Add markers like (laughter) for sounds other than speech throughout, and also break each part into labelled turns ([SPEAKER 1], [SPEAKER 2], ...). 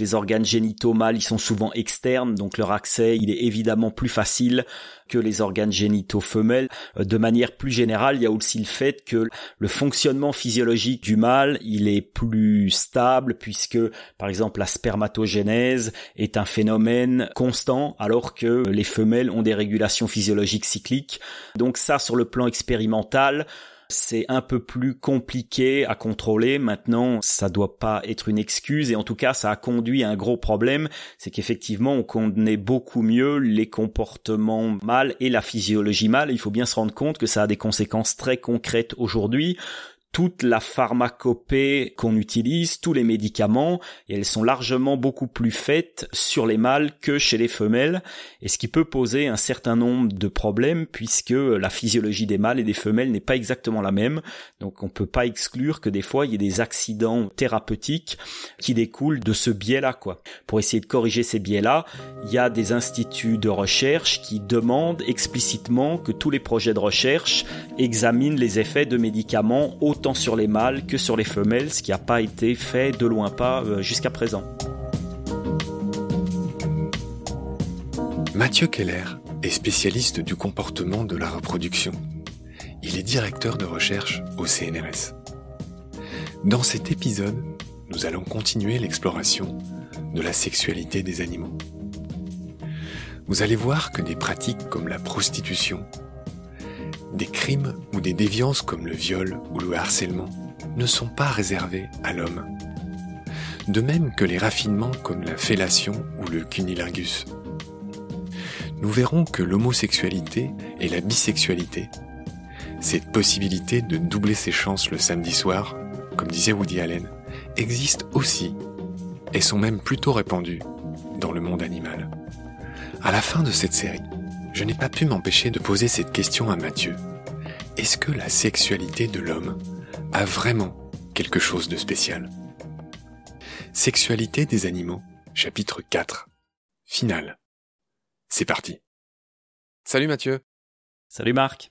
[SPEAKER 1] Les organes génitaux mâles, ils sont souvent externes, donc leur accès, il est évidemment plus facile que les organes génitaux femelles. Euh, de manière plus générale, il y a aussi le fait que le fonctionnement physiologique du mâle, il est plus stable puisque, par exemple, la spermatogénèse est un phénomène constant alors que les femelles ont des régulations physiologiques cycliques. Donc ça, sur le plan expérimental, c'est un peu plus compliqué à contrôler. Maintenant, ça doit pas être une excuse et en tout cas, ça a conduit à un gros problème. C'est qu'effectivement, on connaît beaucoup mieux les comportements mâles et la physiologie mâle. Il faut bien se rendre compte que ça a des conséquences très concrètes aujourd'hui toute la pharmacopée qu'on utilise, tous les médicaments, et elles sont largement beaucoup plus faites sur les mâles que chez les femelles, et ce qui peut poser un certain nombre de problèmes puisque la physiologie des mâles et des femelles n'est pas exactement la même, donc on peut pas exclure que des fois il y ait des accidents thérapeutiques qui découlent de ce biais-là, quoi. Pour essayer de corriger ces biais-là, il y a des instituts de recherche qui demandent explicitement que tous les projets de recherche examinent les effets de médicaments autant sur les mâles que sur les femelles, ce qui n'a pas été fait de loin pas euh, jusqu'à présent.
[SPEAKER 2] Mathieu Keller est spécialiste du comportement de la reproduction. Il est directeur de recherche au CNRS. Dans cet épisode, nous allons continuer l'exploration de la sexualité des animaux. Vous allez voir que des pratiques comme la prostitution, des crimes ou des déviances comme le viol ou le harcèlement ne sont pas réservés à l'homme. De même que les raffinements comme la fellation ou le cunilingus. Nous verrons que l'homosexualité et la bisexualité, cette possibilité de doubler ses chances le samedi soir, comme disait Woody Allen, existent aussi et sont même plutôt répandues dans le monde animal. À la fin de cette série, je n'ai pas pu m'empêcher de poser cette question à Mathieu. Est-ce que la sexualité de l'homme a vraiment quelque chose de spécial? Sexualité des animaux, chapitre 4. Finale. C'est parti. Salut Mathieu.
[SPEAKER 1] Salut Marc.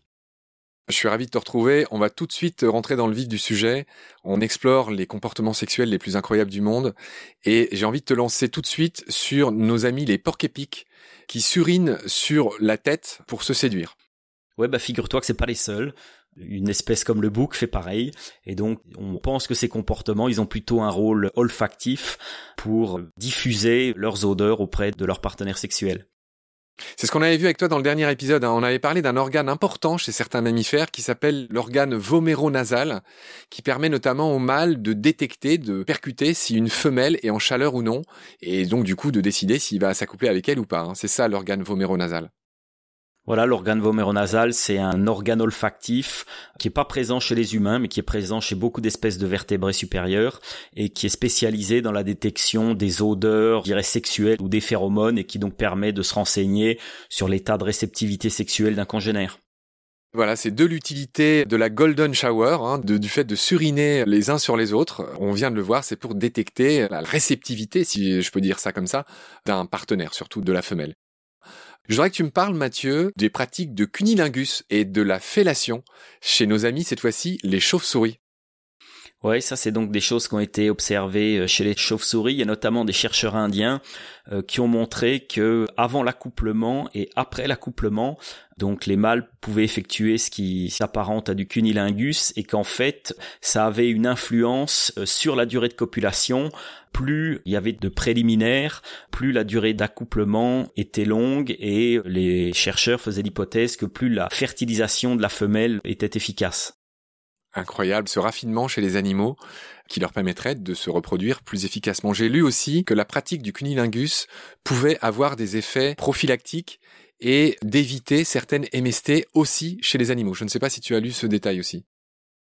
[SPEAKER 2] Je suis ravi de te retrouver. On va tout de suite rentrer dans le vif du sujet. On explore les comportements sexuels les plus incroyables du monde. Et j'ai envie de te lancer tout de suite sur nos amis les porcs-épics qui surinent sur la tête pour se séduire.
[SPEAKER 1] Ouais, bah figure-toi que c'est pas les seuls. Une espèce comme le bouc fait pareil. Et donc, on pense que ces comportements, ils ont plutôt un rôle olfactif pour diffuser leurs odeurs auprès de leurs partenaires sexuels.
[SPEAKER 2] C'est ce qu'on avait vu avec toi dans le dernier épisode. Hein. On avait parlé d'un organe important chez certains mammifères qui s'appelle l'organe voméronasal, qui permet notamment au mâle de détecter, de percuter si une femelle est en chaleur ou non, et donc du coup de décider s'il va s'accoupler avec elle ou pas. Hein. C'est ça l'organe voméronasal.
[SPEAKER 1] Voilà, l'organe voméronasal, c'est un organe olfactif qui est pas présent chez les humains, mais qui est présent chez beaucoup d'espèces de vertébrés supérieurs et qui est spécialisé dans la détection des odeurs, je dirais sexuelles ou des phéromones et qui donc permet de se renseigner sur l'état de réceptivité sexuelle d'un congénère.
[SPEAKER 2] Voilà, c'est de l'utilité de la golden shower, hein, du fait de suriner les uns sur les autres. On vient de le voir, c'est pour détecter la réceptivité, si je peux dire ça comme ça, d'un partenaire, surtout de la femelle. Je voudrais que tu me parles, Mathieu, des pratiques de cunilingus et de la fellation chez nos amis, cette fois-ci, les chauves-souris.
[SPEAKER 1] Oui, ça c'est donc des choses qui ont été observées euh, chez les chauves-souris. Il y a notamment des chercheurs indiens euh, qui ont montré que avant l'accouplement et après l'accouplement, donc les mâles pouvaient effectuer ce qui s'apparente à du cunilingus et qu'en fait ça avait une influence euh, sur la durée de copulation. Plus il y avait de préliminaires, plus la durée d'accouplement était longue et les chercheurs faisaient l'hypothèse que plus la fertilisation de la femelle était efficace
[SPEAKER 2] incroyable, ce raffinement chez les animaux qui leur permettrait de se reproduire plus efficacement. J'ai lu aussi que la pratique du cunilingus pouvait avoir des effets prophylactiques et d'éviter certaines MST aussi chez les animaux. Je ne sais pas si tu as lu ce détail aussi.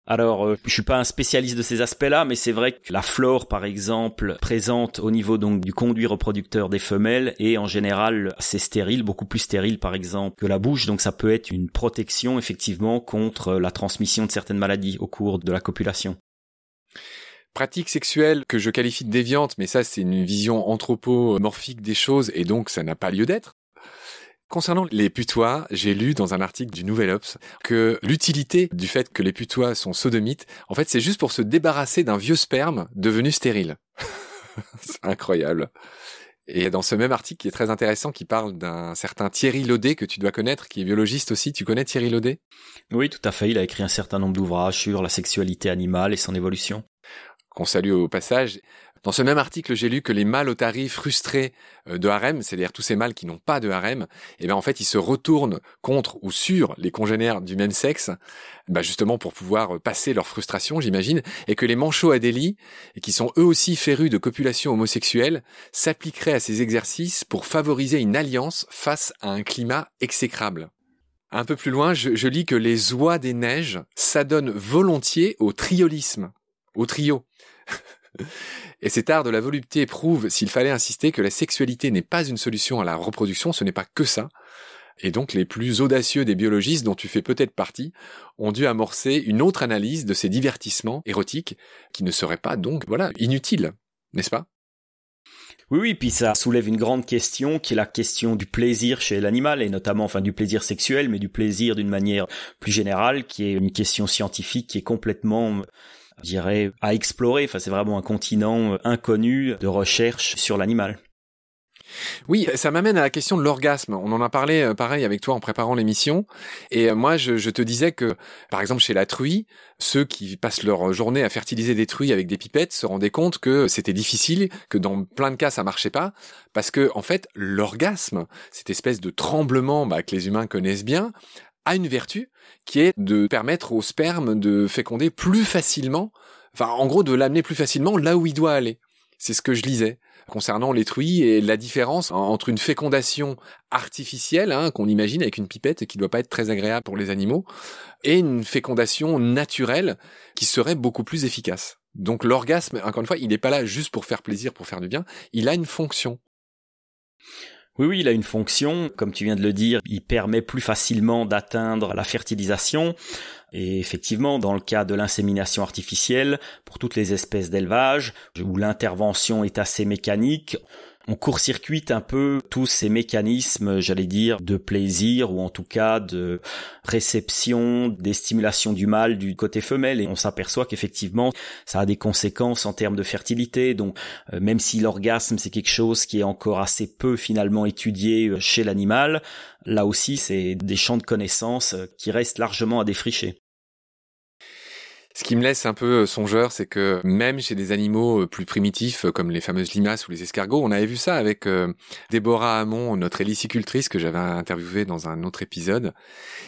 [SPEAKER 1] Alors, euh, je suis pas un spécialiste de ces aspects-là, mais c'est vrai que la flore, par exemple, présente au niveau donc du conduit reproducteur des femelles est en général assez stérile, beaucoup plus stérile, par exemple, que la bouche. Donc, ça peut être une protection effectivement contre la transmission de certaines maladies au cours de la copulation.
[SPEAKER 2] Pratique sexuelle que je qualifie de déviante, mais ça c'est une vision anthropomorphique des choses et donc ça n'a pas lieu d'être. Concernant les putois, j'ai lu dans un article du Nouvel Obs que l'utilité du fait que les putois sont sodomites, en fait, c'est juste pour se débarrasser d'un vieux sperme devenu stérile. (laughs) c'est incroyable. Et dans ce même article qui est très intéressant, qui parle d'un certain Thierry Laudet que tu dois connaître, qui est biologiste aussi. Tu connais Thierry Laudet?
[SPEAKER 1] Oui, tout à fait. Il a écrit un certain nombre d'ouvrages sur la sexualité animale et son évolution.
[SPEAKER 2] Qu'on salue au passage. Dans ce même article, j'ai lu que les mâles otaries frustrés euh, de harem, c'est-à-dire tous ces mâles qui n'ont pas de harem, eh bien en fait ils se retournent contre ou sur les congénères du même sexe, bah justement pour pouvoir euh, passer leur frustration, j'imagine, et que les manchots adélie, qui sont eux aussi férus de copulation homosexuelle, s'appliqueraient à ces exercices pour favoriser une alliance face à un climat exécrable. Un peu plus loin, je lis que les oies des neiges s'adonnent volontiers au triolisme, au trio. Et cet art de la volupté prouve, s'il fallait insister, que la sexualité n'est pas une solution à la reproduction, ce n'est pas que ça. Et donc les plus audacieux des biologistes, dont tu fais peut-être partie, ont dû amorcer une autre analyse de ces divertissements érotiques, qui ne seraient pas donc, voilà, inutiles, n'est-ce pas?
[SPEAKER 1] Oui, oui, puis ça soulève une grande question qui est la question du plaisir chez l'animal et notamment, enfin, du plaisir sexuel, mais du plaisir d'une manière plus générale, qui est une question scientifique qui est complètement je dirais, à explorer. Enfin, c'est vraiment un continent euh, inconnu de recherche sur l'animal.
[SPEAKER 2] Oui, ça m'amène à la question de l'orgasme. On en a parlé euh, pareil avec toi en préparant l'émission. Et euh, moi, je, te disais que, par exemple, chez la truie, ceux qui passent leur journée à fertiliser des truies avec des pipettes se rendaient compte que c'était difficile, que dans plein de cas ça marchait pas, parce que en fait, l'orgasme, cette espèce de tremblement bah, que les humains connaissent bien, a une vertu qui est de permettre au sperme de féconder plus facilement, enfin en gros de l'amener plus facilement là où il doit aller. C'est ce que je lisais concernant les truies et la différence entre une fécondation artificielle hein, qu'on imagine avec une pipette et qui doit pas être très agréable pour les animaux et une fécondation naturelle qui serait beaucoup plus efficace. Donc l'orgasme, encore une fois, il n'est pas là juste pour faire plaisir, pour faire du bien, il a une fonction.
[SPEAKER 1] Oui, oui, il a une fonction, comme tu viens de le dire, il permet plus facilement d'atteindre la fertilisation. Et effectivement, dans le cas de l'insémination artificielle, pour toutes les espèces d'élevage, où l'intervention est assez mécanique, on court-circuite un peu tous ces mécanismes, j'allais dire, de plaisir ou en tout cas de réception, des stimulations du mâle du côté femelle et on s'aperçoit qu'effectivement ça a des conséquences en termes de fertilité. Donc euh, même si l'orgasme c'est quelque chose qui est encore assez peu finalement étudié euh, chez l'animal, là aussi c'est des champs de connaissances euh, qui restent largement à défricher.
[SPEAKER 2] Ce qui me laisse un peu euh, songeur, c'est que même chez des animaux euh, plus primitifs, euh, comme les fameuses limaces ou les escargots, on avait vu ça avec Déborah Hamon, notre hélicicultrice que j'avais interviewée dans un autre épisode,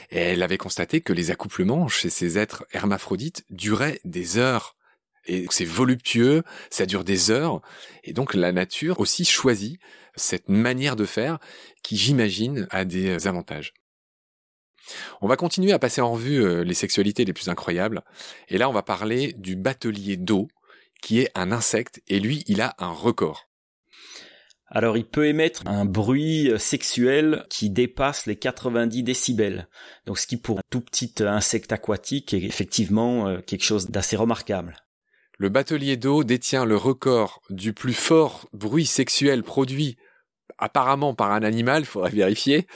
[SPEAKER 2] elle avait constaté que les accouplements chez ces êtres hermaphrodites duraient des heures. Et c'est voluptueux, ça dure des heures, et donc la nature aussi choisit cette manière de faire qui, j'imagine, a des avantages. On va continuer à passer en revue euh, les sexualités les plus incroyables. Et là, on va parler du batelier d'eau, qui est un insecte, et lui, il a un record.
[SPEAKER 1] Alors il peut émettre un bruit euh, sexuel qui dépasse les 90 décibels. Donc ce qui pour un tout petit euh, insecte aquatique est effectivement quelque chose d'assez remarquable.
[SPEAKER 2] Le batelier d'eau détient le record du plus fort bruit sexuel produit apparemment par un animal, faudrait vérifier,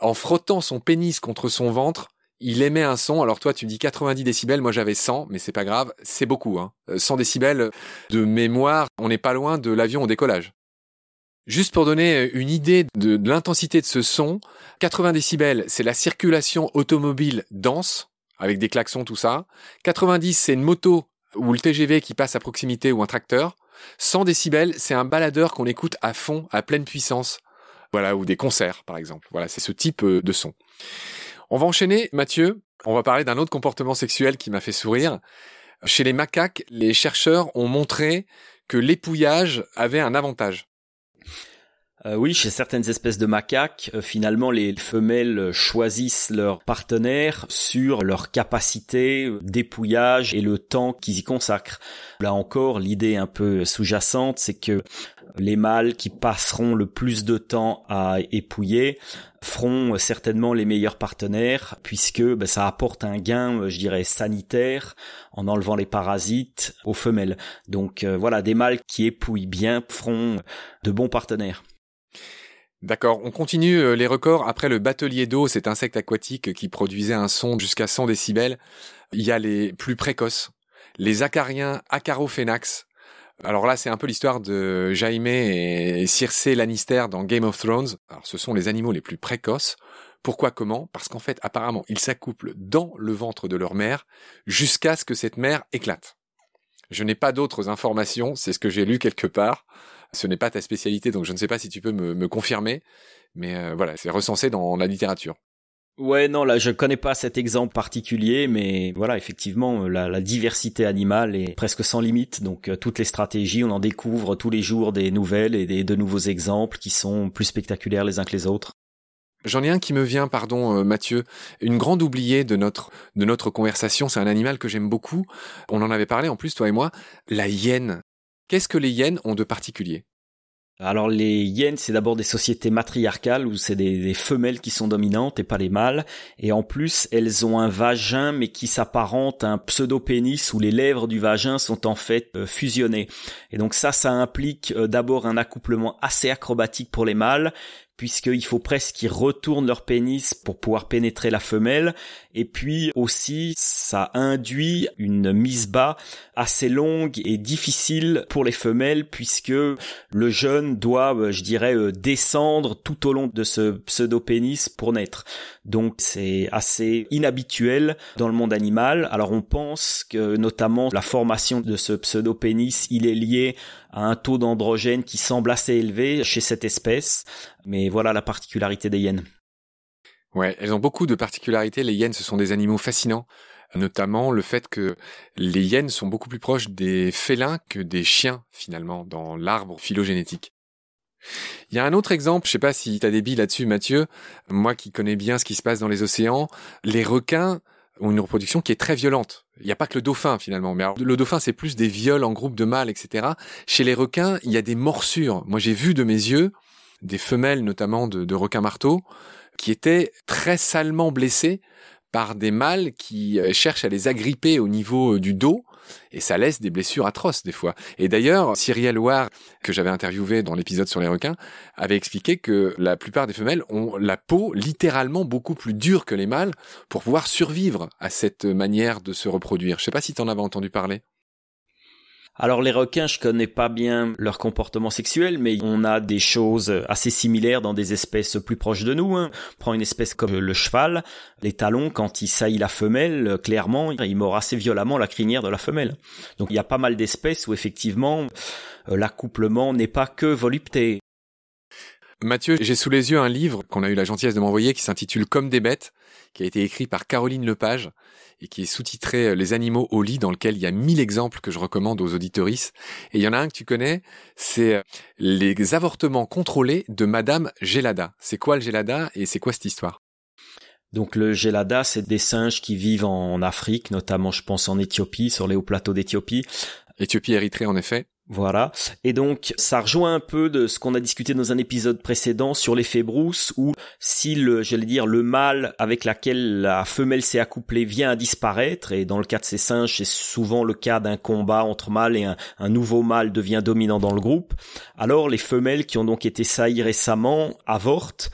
[SPEAKER 2] en frottant son pénis contre son ventre, il émet un son. Alors toi, tu dis 90 décibels, moi j'avais 100, mais c'est pas grave, c'est beaucoup. Hein. 100 euh, décibels de mémoire, on n'est pas loin de l'avion au décollage. Juste pour donner une idée de, l'intensité de ce son, 80 décibels, c'est la circulation automobile dense, avec des klaxons, tout ça. 90, c'est une moto ou le TGV qui passe à proximité ou un tracteur. 100 décibels, c'est un baladeur qu'on écoute à fond, à pleine puissance, voilà, ou des concerts, par exemple. Voilà, c'est ce type euh, de son. On va enchaîner, Mathieu. On va parler d'un autre comportement sexuel qui m'a fait sourire. Chez les macaques, les chercheurs ont montré que l'épouillage avait un avantage.
[SPEAKER 1] Euh, oui, chez certaines espèces de macaques, euh, finalement, les femelles choisissent leur partenaire sur leur capacité d'épouillage et le temps qu'ils y consacrent. Là encore, l'idée un peu sous-jacente, c'est que les mâles qui passeront le plus de temps à épouiller feront certainement les meilleurs partenaires puisque ben, ça apporte un gain, je dirais, sanitaire en enlevant les parasites aux femelles. Donc euh, voilà, des mâles qui épouillent bien feront de bons partenaires.
[SPEAKER 2] D'accord, on continue euh, les records. Après le batelier d'eau, cet insecte aquatique qui produisait un son jusqu'à 100 décibels, il y a les plus précoces, les acariens Acarophénax, Alors là, c'est un peu l'histoire de Jaime et Circe Lannister dans Game of Thrones. Alors ce sont les animaux les plus précoces. Pourquoi comment? Parce qu'en fait, apparemment, ils s'accouplent dans le ventre de leur mère jusqu'à ce que cette mère éclate. Je n'ai pas d'autres informations, c'est ce que j'ai lu quelque part. Ce n'est pas ta spécialité, donc je ne sais pas si tu peux me, confirmer, mais euh, voilà, c'est recensé dans la littérature.
[SPEAKER 1] Ouais, non, là, je connais pas cet exemple particulier, mais voilà, effectivement, la, diversité animale est presque sans limite. Donc, euh, toutes les stratégies, on en découvre tous les jours des nouvelles et des, de nouveaux exemples qui sont plus spectaculaires les uns que les autres.
[SPEAKER 2] J'en ai un qui me vient, pardon, euh, Mathieu. Une grande oubliée de notre de notre conversation. C'est un animal que j'aime beaucoup. On en avait parlé en plus, toi et moi. La hyène. Qu'est-ce que les hyènes ont de particulier?
[SPEAKER 1] Alors les hyènes, c'est d'abord des sociétés matriarcales où c'est des, femelles qui sont dominantes et pas les mâles. Et en plus, elles ont un vagin mais qui s'apparente à un pseudo-pénis où les lèvres du vagin sont en fait euh, fusionnées. Et donc ça, ça implique euh, d'abord un accouplement assez acrobatique pour les mâles, puisqu'il faut presque qu'ils retournent leur pénis pour pouvoir pénétrer la femelle. Et puis aussi, ça induit une mise bas assez longue et difficile pour les femelles, puisque le jeune doit, euh, je dirais, euh, descendre tout au long de ce pseudo-pénis pour naître. Donc c'est assez inhabituel dans le monde animal. Alors on pense que notamment la formation de ce pseudo-pénis, il est lié un taux d'androgène qui semble assez élevé chez cette espèce. Mais voilà la particularité des hyènes.
[SPEAKER 2] Ouais, elles ont beaucoup de particularités. Les hyènes, ce sont des animaux fascinants notamment le fait que les hyènes sont beaucoup plus proches des félins que des chiens finalement dans l'arbre phylogénétique. Il y a un autre exemple, je sais pas si tu des billes là-dessus Mathieu, moi qui connais bien ce qui se passe dans les océans, les requins ont une reproduction qui est très violente. Il n'y a pas que le dauphin finalement, mais le dauphin c'est plus des viols en groupe de mâles, etc. Chez les requins, il y a des morsures. Moi j'ai vu de mes yeux des femelles notamment de, de requins marteaux qui étaient très salement blessées par des mâles qui euh, cherchent à les agripper au niveau euh, du dos et ça laisse des blessures atroces des fois. Et d'ailleurs, Cyrielle Ward, que j'avais interviewé dans l'épisode sur les requins, avait expliqué que la plupart des femelles ont la peau littéralement beaucoup plus dure que les mâles pour pouvoir survivre à cette manière de se reproduire. Je sais pas si tu en avais entendu parler.
[SPEAKER 1] Alors les requins, je connais pas bien leur comportement sexuel, mais on a des choses assez similaires dans des espèces plus proches de nous. Hein. Prends une espèce comme le cheval, les talons, quand il saillit la femelle, clairement, il mord assez violemment la crinière de la femelle. Donc il y a pas mal d'espèces où effectivement euh, l'accouplement n'est pas que volupté.
[SPEAKER 2] Mathieu, j'ai sous les yeux un livre qu'on a eu la gentillesse de m'envoyer qui s'intitule Comme des bêtes, qui a été écrit par Caroline Lepage et qui est sous-titré euh, Les animaux au lit, dans lequel il y a mille exemples que je recommande aux auditorices. Et il y en a un que tu connais, c'est euh, les avortements contrôlés de Madame Gelada. C'est quoi le Gelada et c'est quoi cette histoire?
[SPEAKER 1] Donc le gelada, c'est des singes qui vivent en Afrique, notamment je pense en Éthiopie, sur les hauts plateaux d'Éthiopie.
[SPEAKER 2] Éthiopie, Érythrée en effet.
[SPEAKER 1] Voilà. Et donc, ça rejoint un peu de ce qu'on a discuté dans un épisode précédent sur l'effet brousse, où si le, j'allais dire, le mâle avec laquelle la femelle s'est accouplée vient à disparaître, et dans le cas de ces singes, c'est souvent le cas d'un combat entre mâles et un, un, nouveau mâle devient dominant dans le groupe, alors les femelles qui ont donc été saillies récemment avortent,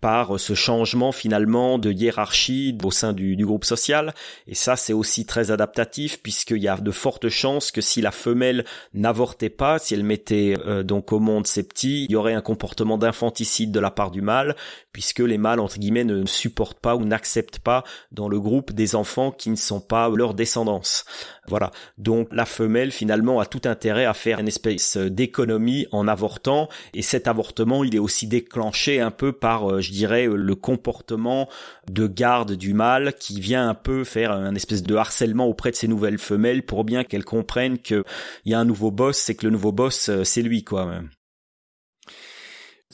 [SPEAKER 1] par ce changement finalement de hiérarchie au sein du, groupe social. Et ça, c'est aussi très adaptatif puisqu'il y a de fortes chances que si la femelle n'avortait pas, si elle mettait euh, donc au monde ses petits, il y aurait un comportement d'infanticide de la part du mâle puisque les mâles entre guillemets ne supportent pas ou n'acceptent pas dans le groupe des enfants qui ne sont pas leur descendance. Voilà. Donc la femelle finalement a tout intérêt à faire une espèce d'économie en avortant et cet avortement il est aussi déclenché un peu par euh, je dirais le comportement de garde du mâle qui vient un peu faire un espèce de harcèlement auprès de ces nouvelles femelles pour bien qu'elles comprennent qu'il y a un nouveau boss c'est que le nouveau boss euh, c'est lui quoi.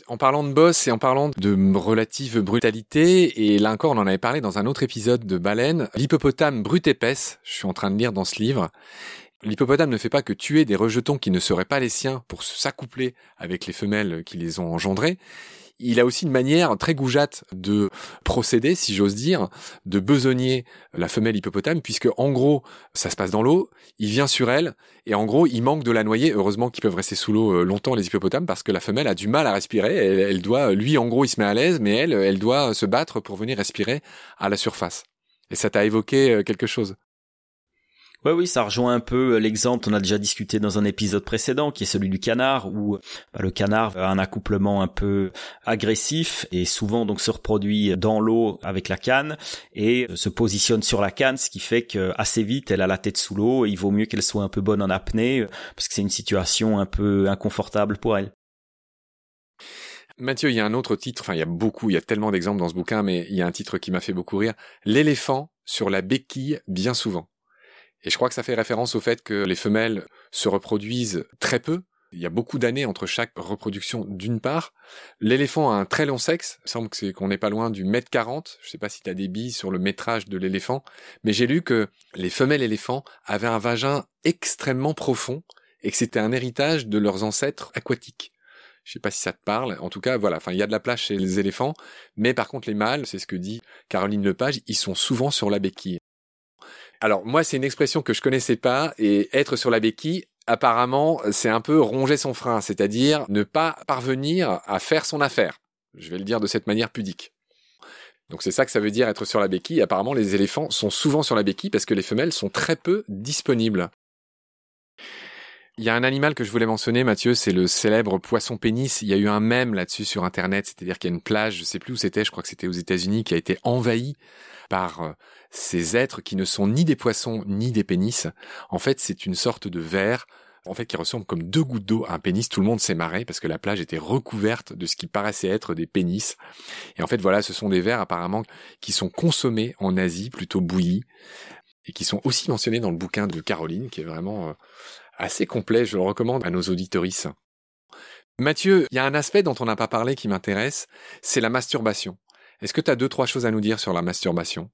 [SPEAKER 2] En parlant de boss et en parlant de relative brutalité, et là encore on en avait parlé dans un autre épisode de Baleine, l'hippopotame brute épaisse, je suis en train de lire dans ce livre, L'hippopotame ne fait pas que tuer des rejetons qui ne seraient pas les siens pour s'accoupler avec les femelles qui les ont engendrés il a aussi une manière très goujatte de procéder, si j'ose dire, de besogner la femelle hippopotame, puisque en gros, ça se passe dans l'eau, il vient sur elle, et en gros, il manque de la noyer. Heureusement qu'ils peuvent rester sous l'eau euh, longtemps, les hippopotames, parce que la femelle a du mal à respirer. Elle, doit, lui, en gros, il se met à l'aise, mais elle, elle doit se battre pour venir respirer à la surface. Et ça t'a évoqué euh, quelque chose
[SPEAKER 1] Ouais, oui, ça rejoint un peu euh, l'exemple on a déjà discuté dans un épisode précédent, qui est celui du canard, où bah, le canard a un accouplement un peu agressif et souvent donc se reproduit dans l'eau avec la canne et se positionne sur la canne, ce qui fait que assez vite elle a la tête sous l'eau et il vaut mieux qu'elle soit un peu bonne en apnée parce que c'est une situation un peu inconfortable pour elle.
[SPEAKER 2] Mathieu, il y a un autre titre, enfin il y a beaucoup, il y a tellement d'exemples dans ce bouquin, mais il y a un titre qui m'a fait beaucoup rire, L'éléphant sur la béquille bien souvent. Et je crois que ça fait référence au fait que les femelles se reproduisent très peu. Il y a beaucoup d'années entre chaque reproduction d'une part. L'éléphant a un très long sexe. Il semble que c'est qu'on n'est pas loin du mètre 40. Je sais pas si tu as des billes sur le métrage de l'éléphant. Mais j'ai lu que les femelles éléphants avaient un vagin extrêmement profond et que c'était un héritage de leurs ancêtres aquatiques. Je sais pas si ça te parle. En tout cas, voilà. Enfin, il y a de la place chez les éléphants. Mais par contre, les mâles, c'est ce que dit Caroline Lepage, ils sont souvent sur la béquille. Alors moi, c'est une expression que je connaissais pas et être sur la béquille, apparemment, c'est un peu ronger son frein, c'est-à-dire ne pas parvenir à faire son affaire. Je vais le dire de cette manière pudique. Donc c'est ça que ça veut dire être sur la béquille. Apparemment, les éléphants sont souvent sur la béquille parce que les femelles sont très peu disponibles. Il y a un animal que je voulais mentionner, Mathieu, c'est le célèbre poisson pénis. Il y a eu un mème là-dessus sur Internet, c'est-à-dire qu'il y a une plage, je sais plus où c'était, je crois que c'était aux États-Unis, qui a été envahie par euh, ces êtres qui ne sont ni des poissons ni des pénis. En fait, c'est une sorte de verre en fait, qui ressemble comme deux gouttes d'eau à un pénis. Tout le monde s'est marré parce que la plage était recouverte de ce qui paraissait être des pénis. Et en fait, voilà, ce sont des vers apparemment qui sont consommés en Asie, plutôt bouillis, et qui sont aussi mentionnés dans le bouquin de Caroline, qui est vraiment euh, assez complet, je le recommande à nos auditorices. Mathieu, il y a un aspect dont on n'a pas parlé qui m'intéresse, c'est la masturbation. Est-ce que tu as deux, trois choses à nous dire sur la masturbation?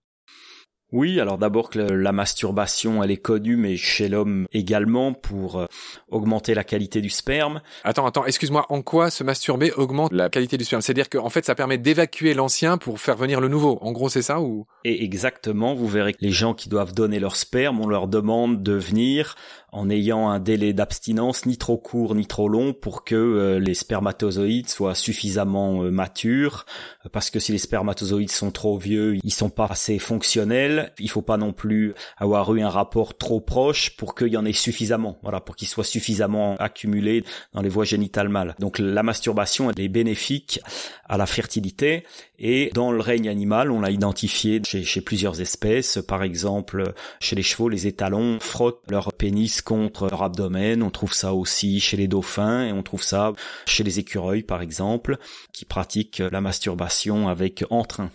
[SPEAKER 1] Oui, alors d'abord que la masturbation, elle est connue, mais chez l'homme également, pour euh, augmenter la qualité du sperme.
[SPEAKER 2] Attends, attends, excuse-moi, en quoi se masturber augmente la qualité du sperme? C'est-à-dire qu'en fait, ça permet d'évacuer l'ancien pour faire venir le nouveau. En gros, c'est ça ou?
[SPEAKER 1] Et exactement, vous verrez que les gens qui doivent donner leur sperme, on leur demande de venir en ayant un délai d'abstinence ni trop court ni trop long pour que euh, les spermatozoïdes soient suffisamment euh, matures. Parce que si les spermatozoïdes sont trop vieux, ils sont pas assez fonctionnels, il faut pas non plus avoir eu un rapport trop proche pour qu'il y en ait suffisamment, voilà, pour qu'ils soient suffisamment accumulés dans les voies génitales mâles. Donc la masturbation elle est bénéfique à la fertilité et dans le règne animal, on l'a identifié chez, chez plusieurs espèces, par exemple chez les chevaux, les étalons frottent leur pénis contre leur abdomen. On trouve ça aussi chez les dauphins et on trouve ça chez les écureuils par exemple, qui pratiquent la masturbation avec entrain.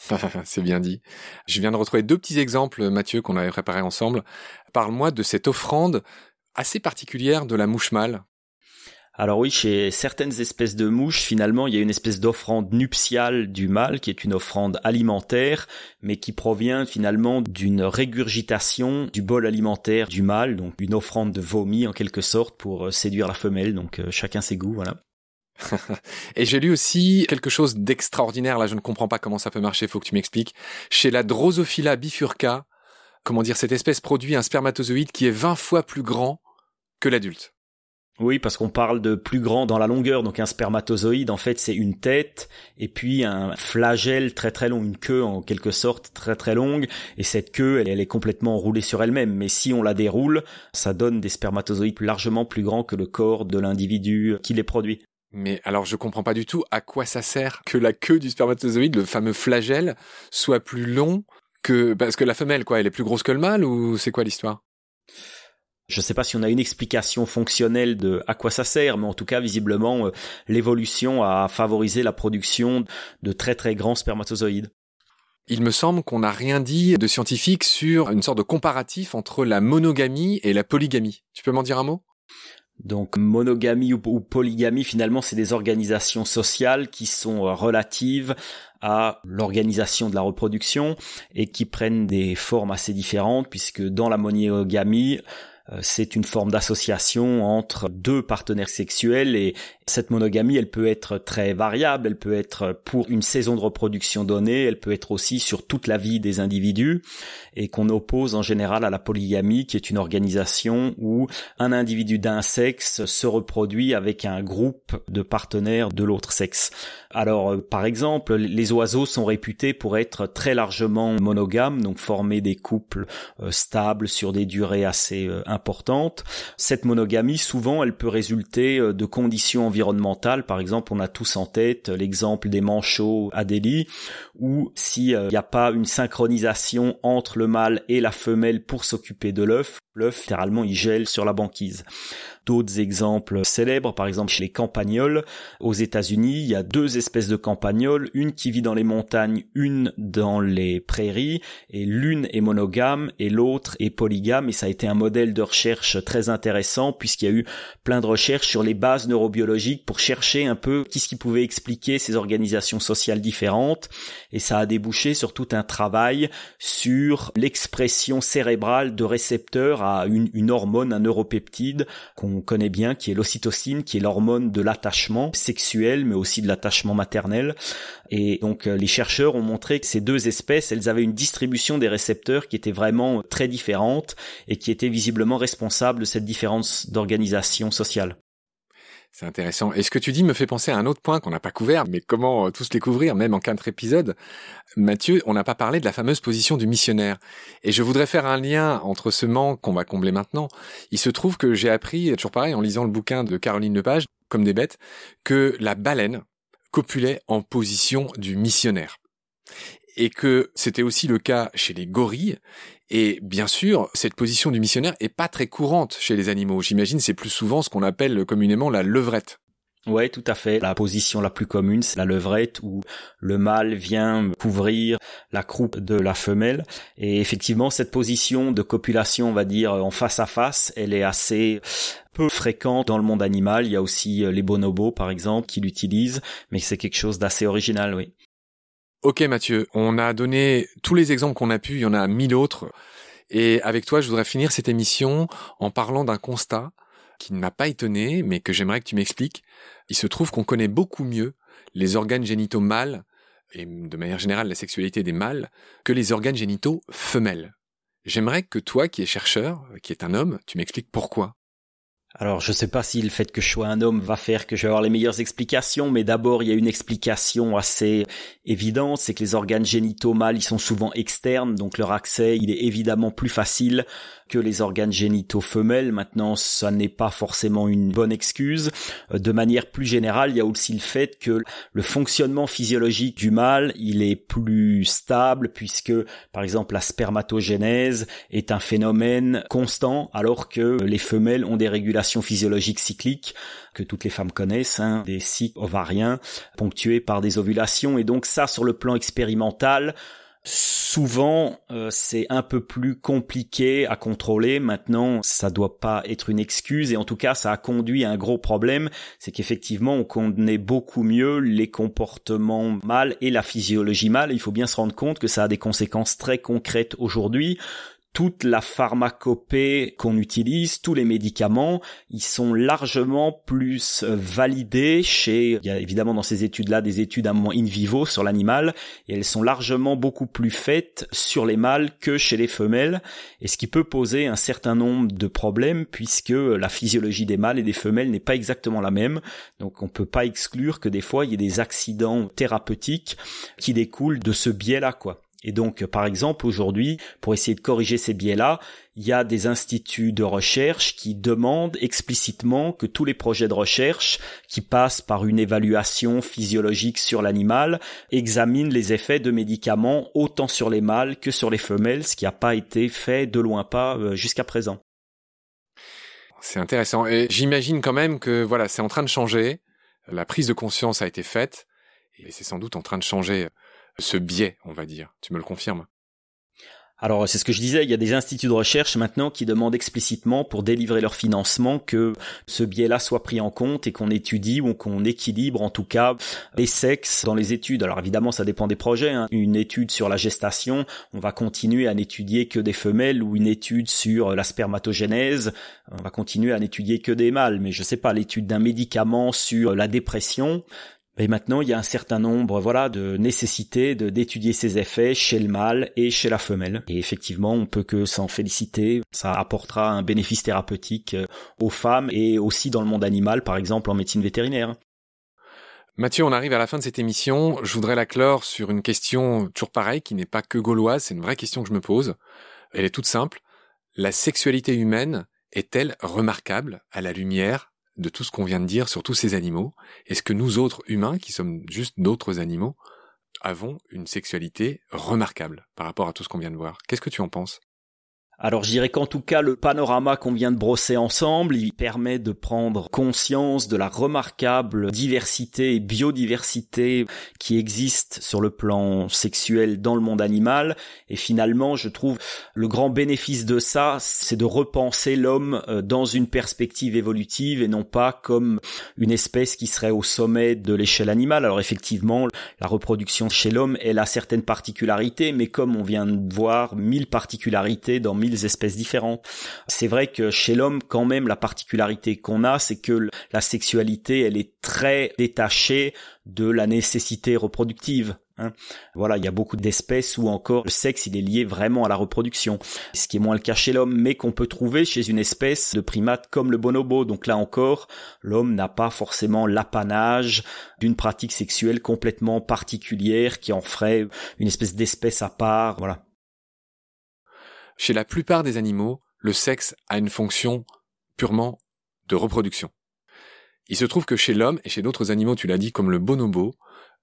[SPEAKER 1] (laughs)
[SPEAKER 2] C'est bien dit. Je viens de retrouver deux petits exemples, Mathieu, qu'on avait préparés ensemble. Parle-moi de cette offrande assez particulière de la mouche mâle
[SPEAKER 1] alors oui, chez certaines espèces de mouches, finalement, il y a une espèce d'offrande nuptiale du mâle, qui est une offrande alimentaire, mais qui provient finalement d'une régurgitation du bol alimentaire du mâle, donc une offrande de vomi en quelque sorte pour euh, séduire la femelle, donc euh, chacun ses goûts, voilà. (laughs)
[SPEAKER 2] Et j'ai lu aussi quelque chose d'extraordinaire, là je ne comprends pas comment ça peut marcher, faut que tu m'expliques. Chez la Drosophila bifurca, comment dire, cette espèce produit un spermatozoïde qui est 20 fois plus grand que l'adulte.
[SPEAKER 1] Oui, parce qu'on parle de plus grand dans la longueur, donc un spermatozoïde, en fait, c'est une tête et puis un flagelle très très long, une queue en quelque sorte très très longue, et cette queue, elle, est complètement roulée sur elle-même. Mais si on la déroule, ça donne des spermatozoïdes largement plus grands que le corps de l'individu qui les produit.
[SPEAKER 2] Mais alors je comprends pas du tout à quoi ça sert que la queue du spermatozoïde, le fameux flagelle, soit plus long que parce que la femelle quoi, elle est plus grosse que le mâle ou c'est quoi l'histoire?
[SPEAKER 1] Je ne sais pas si on a une explication fonctionnelle de à quoi ça sert, mais en tout cas, visiblement, euh, l'évolution a favorisé la production de très très grands spermatozoïdes.
[SPEAKER 2] Il me semble qu'on n'a rien dit de scientifique sur une sorte de comparatif entre la monogamie et la polygamie. Tu peux m'en dire un mot?
[SPEAKER 1] Donc monogamie ou, polygamie, finalement, c'est des organisations sociales qui sont euh, relatives à l'organisation de la reproduction et qui prennent des formes assez différentes, puisque dans la monogamie, c'est une forme d'association entre deux partenaires sexuels et cette monogamie, elle peut être très variable, elle peut être pour une saison de reproduction donnée, elle peut être aussi sur toute la vie des individus et qu'on oppose en général à la polygamie qui est une organisation où un individu d'un sexe se reproduit avec un groupe de partenaires de l'autre sexe. Alors euh, par exemple, les oiseaux sont réputés pour être très largement monogames, donc former des couples euh, stables sur des durées assez importante. Cette monogamie, souvent, elle peut résulter euh, de conditions environnementales. Par exemple, on a tous en tête l'exemple des manchots à Delhi, où s'il n'y a pas une synchronisation entre le mâle et la femelle pour s'occuper de l'œuf, l'œuf, littéralement, il gèle sur la banquise. D'autres exemples célèbres, par exemple chez les campagnols, aux États-Unis, il y a deux espèces de campagnols, une qui vit dans les montagnes, une dans les prairies, et l'une est monogame et l'autre est polygame, et ça a été un modèle de recherche très intéressant puisqu'il y a eu plein de recherches sur les bases neurobiologiques pour chercher un peu qu'est-ce qui pouvait expliquer ces organisations sociales différentes, et ça a débouché sur tout un travail sur l'expression cérébrale de récepteurs à une, hormone, un neuropeptide qu'on on connaît bien, qui est l'ocytocine, qui est l'hormone de l'attachement sexuel, mais aussi de l'attachement maternel. Et donc euh, les chercheurs ont montré que ces deux espèces, elles avaient une distribution des récepteurs qui était vraiment très différente et qui était visiblement responsable de cette différence d'organisation sociale.
[SPEAKER 2] C'est intéressant. Et ce que tu dis me fait penser à un autre point qu'on n'a pas couvert, mais comment euh, tous les couvrir, même en quatre épisodes. Mathieu, on n'a pas parlé de la fameuse position du missionnaire. Et je voudrais faire un lien entre ce manque qu'on va combler maintenant. Il se trouve que j'ai appris, toujours pareil, en lisant le bouquin de Caroline Lepage, comme des bêtes, que la baleine copulait en position du missionnaire et que c'était aussi le cas chez les gorilles. Et bien sûr, cette position du missionnaire est pas très courante chez les animaux. J'imagine c'est plus souvent ce qu'on appelle communément la levrette.
[SPEAKER 1] Ouais, tout à fait. La position la plus commune, c'est la levrette où le mâle vient couvrir la croupe de la femelle. Et effectivement, cette position de copulation, on va dire, en face à face, elle est assez peu fréquente dans le monde animal. Il y a aussi les bonobos, par exemple, qui l'utilisent, mais c'est quelque chose d'assez original, oui.
[SPEAKER 2] Ok Mathieu, on a donné tous les exemples qu'on a pu, il y en a mille autres. Et avec toi, je voudrais finir cette émission en parlant d'un constat qui ne m'a pas étonné, mais que j'aimerais que tu m'expliques. Il se trouve qu'on connaît beaucoup mieux les organes génitaux mâles, et de manière générale la sexualité des mâles, que les organes génitaux femelles. J'aimerais que toi, qui es chercheur, qui es un homme, tu m'expliques pourquoi.
[SPEAKER 1] Alors, je sais pas si le fait que je sois un homme va faire que je vais avoir les meilleures explications, mais d'abord, il y a une explication assez évidente, c'est que les organes génitaux mâles, ils sont souvent externes, donc leur accès, il est évidemment plus facile que les organes génitaux femelles. Maintenant, ça n'est pas forcément une bonne excuse. Euh, de manière plus générale, il y a aussi le fait que le fonctionnement physiologique du mâle, il est plus stable puisque, par exemple, la spermatogénèse est un phénomène constant alors que les femelles ont des régulations physiologiques cycliques que toutes les femmes connaissent, hein, des cycles ovariens ponctués par des ovulations. Et donc ça, sur le plan expérimental, Souvent, euh, c'est un peu plus compliqué à contrôler. Maintenant, ça doit pas être une excuse et en tout cas, ça a conduit à un gros problème. C'est qu'effectivement, on connaît beaucoup mieux les comportements mâles et la physiologie mâle. Il faut bien se rendre compte que ça a des conséquences très concrètes aujourd'hui toute la pharmacopée qu'on utilise, tous les médicaments, ils sont largement plus euh, validés chez, il y a évidemment dans ces études-là des études à un moment in vivo sur l'animal, et elles sont largement beaucoup plus faites sur les mâles que chez les femelles, et ce qui peut poser un certain nombre de problèmes puisque la physiologie des mâles et des femelles n'est pas exactement la même, donc on peut pas exclure que des fois il y ait des accidents thérapeutiques qui découlent de ce biais-là, quoi. Et donc, par exemple, aujourd'hui, pour essayer de corriger ces biais-là, il y a des instituts de recherche qui demandent explicitement que tous les projets de recherche qui passent par une évaluation physiologique sur l'animal examinent les effets de médicaments autant sur les mâles que sur les femelles, ce qui n'a pas été fait de loin pas euh, jusqu'à présent.
[SPEAKER 2] C'est intéressant. Et j'imagine quand même que voilà, c'est en train de changer. La prise de conscience a été faite et c'est sans doute en train de changer ce biais, on va dire. Tu me le confirmes?
[SPEAKER 1] Alors c'est ce que je disais, il y a des instituts de recherche maintenant qui demandent explicitement pour délivrer leur financement que ce biais-là soit pris en compte et qu'on étudie ou qu'on équilibre en tout cas les sexes dans les études. Alors évidemment ça dépend des projets. Hein. Une étude sur la gestation, on va continuer à n'étudier que des femelles ou une étude sur la spermatogénèse, on va continuer à n'étudier que des mâles. Mais je sais pas l'étude d'un médicament sur la dépression, et maintenant, il y a un certain nombre, voilà, de nécessités d'étudier ces effets chez le mâle et chez la femelle. Et effectivement, on peut que s'en féliciter. Ça apportera un bénéfice thérapeutique euh, aux femmes et aussi dans le monde animal, par exemple en médecine vétérinaire.
[SPEAKER 2] Mathieu, on arrive à la fin de cette émission. Je voudrais la clore sur une question toujours pareille, qui n'est pas que gauloise, c'est une vraie question que je me pose. Elle est toute simple. La sexualité humaine est-elle remarquable à la lumière de tout ce qu'on vient de dire sur tous ces animaux. Est-ce que nous autres humains, qui sommes juste d'autres animaux, avons une sexualité remarquable par rapport à tout ce qu'on vient de voir? Qu'est-ce que tu en penses?
[SPEAKER 1] Alors je dirais qu'en tout cas le panorama qu'on vient de brosser ensemble, il permet de prendre conscience de la remarquable diversité et biodiversité qui existe sur le plan sexuel dans le monde animal. Et finalement, je trouve le grand bénéfice de ça, c'est de repenser l'homme euh, dans une perspective évolutive et non pas comme une espèce qui serait au sommet de l'échelle animale. Alors effectivement, la reproduction chez l'homme, elle a certaines particularités, mais comme on vient de voir mille particularités dans mille espèces différentes. C'est vrai que chez l'homme, quand même, la particularité qu'on a, c'est que la sexualité, elle est très détachée de la nécessité reproductive. Hein. Voilà, il y a beaucoup d'espèces où encore le sexe il est lié vraiment à la reproduction, ce qui est moins le cas chez l'homme, mais qu'on peut trouver chez une espèce de primate comme le bonobo. Donc là encore, l'homme n'a pas forcément l'apanage d'une pratique sexuelle complètement particulière qui en ferait une espèce d'espèce à part. Voilà.
[SPEAKER 2] Chez la plupart des animaux, le sexe a une fonction purement de reproduction. Il se trouve que chez l'homme et chez d'autres animaux, tu l'as dit, comme le bonobo,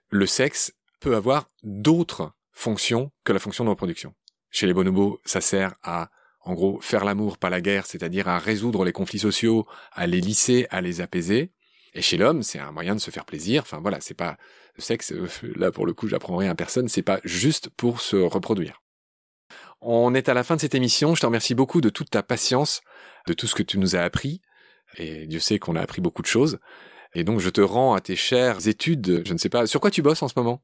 [SPEAKER 2] le sexe peut avoir d'autres fonctions que la fonction de reproduction. Chez les bonobos, ça sert à, en gros, faire l'amour, pas la guerre, c'est-à-dire à résoudre les conflits sociaux, à les lisser, à les apaiser. Et chez l'homme, c'est un moyen de se faire plaisir. Enfin voilà, c'est pas le sexe. Euh, là, pour le coup, j'apprends rien à personne. C'est pas juste pour se reproduire. On est à la fin de cette émission. Je te remercie beaucoup de toute ta patience, de tout ce que tu nous as appris. Et Dieu sait qu'on a appris beaucoup de choses. Et donc, je te rends à tes chères études. Je ne sais pas, sur quoi tu bosses en ce moment?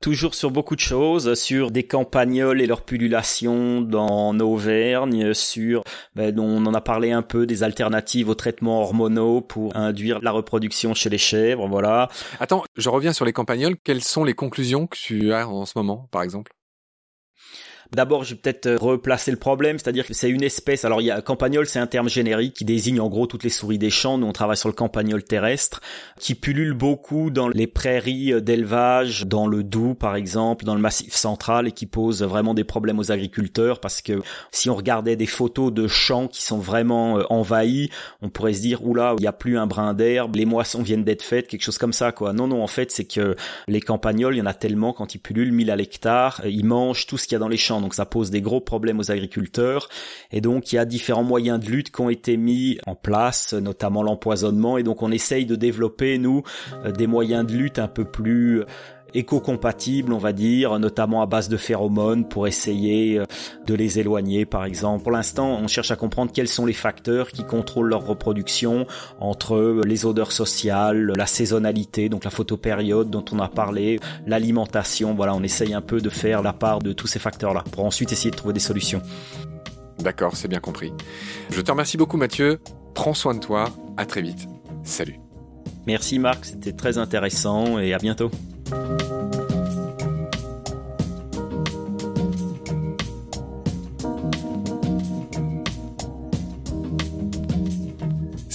[SPEAKER 1] toujours sur beaucoup de choses, sur des campagnols et leur pullulation dans Auvergne, sur, ben, on en a parlé un peu, des alternatives aux traitements hormonaux pour induire la reproduction chez les chèvres, voilà.
[SPEAKER 2] Attends, je reviens sur les campagnols. Quelles sont les conclusions que tu as en ce moment, par exemple?
[SPEAKER 1] D'abord, je vais peut-être euh, replacer le problème, c'est-à-dire que c'est une espèce. Alors, il y a campagnol, c'est un terme générique qui désigne en gros toutes les souris des champs. Nous, on travaille sur le campagnol terrestre, qui pullule beaucoup dans les prairies euh, d'élevage, dans le Doubs par exemple, dans le Massif central, et qui pose vraiment des problèmes aux agriculteurs parce que si on regardait des photos de champs qui sont vraiment euh, envahis, on pourrait se dire oula, il n'y a plus un brin d'herbe, les moissons viennent d'être faites, quelque chose comme ça, quoi. Non, non, en fait, c'est que les campagnols, il y en a tellement quand ils pullulent, 1000 à l'hectare, ils mangent tout ce qu'il y a dans les champs donc ça pose des gros problèmes aux agriculteurs. Et donc il y a différents moyens de lutte qui ont été mis en place, notamment l'empoisonnement. Et donc on essaye de développer, nous, euh, des moyens de lutte un peu plus éco-compatibles, on va dire, notamment à base de phéromones pour essayer euh, de les éloigner, par exemple. Pour l'instant, on cherche à comprendre quels sont les facteurs qui contrôlent leur reproduction entre les odeurs sociales, la saisonnalité, donc la photopériode dont on a parlé, l'alimentation. Voilà, on essaye un peu de faire la part de tous ces facteurs-là pour ensuite essayer de trouver des solutions.
[SPEAKER 2] D'accord, c'est bien compris. Je te remercie beaucoup Mathieu. Prends soin de toi. À très vite. Salut.
[SPEAKER 1] Merci Marc, c'était très intéressant et à bientôt.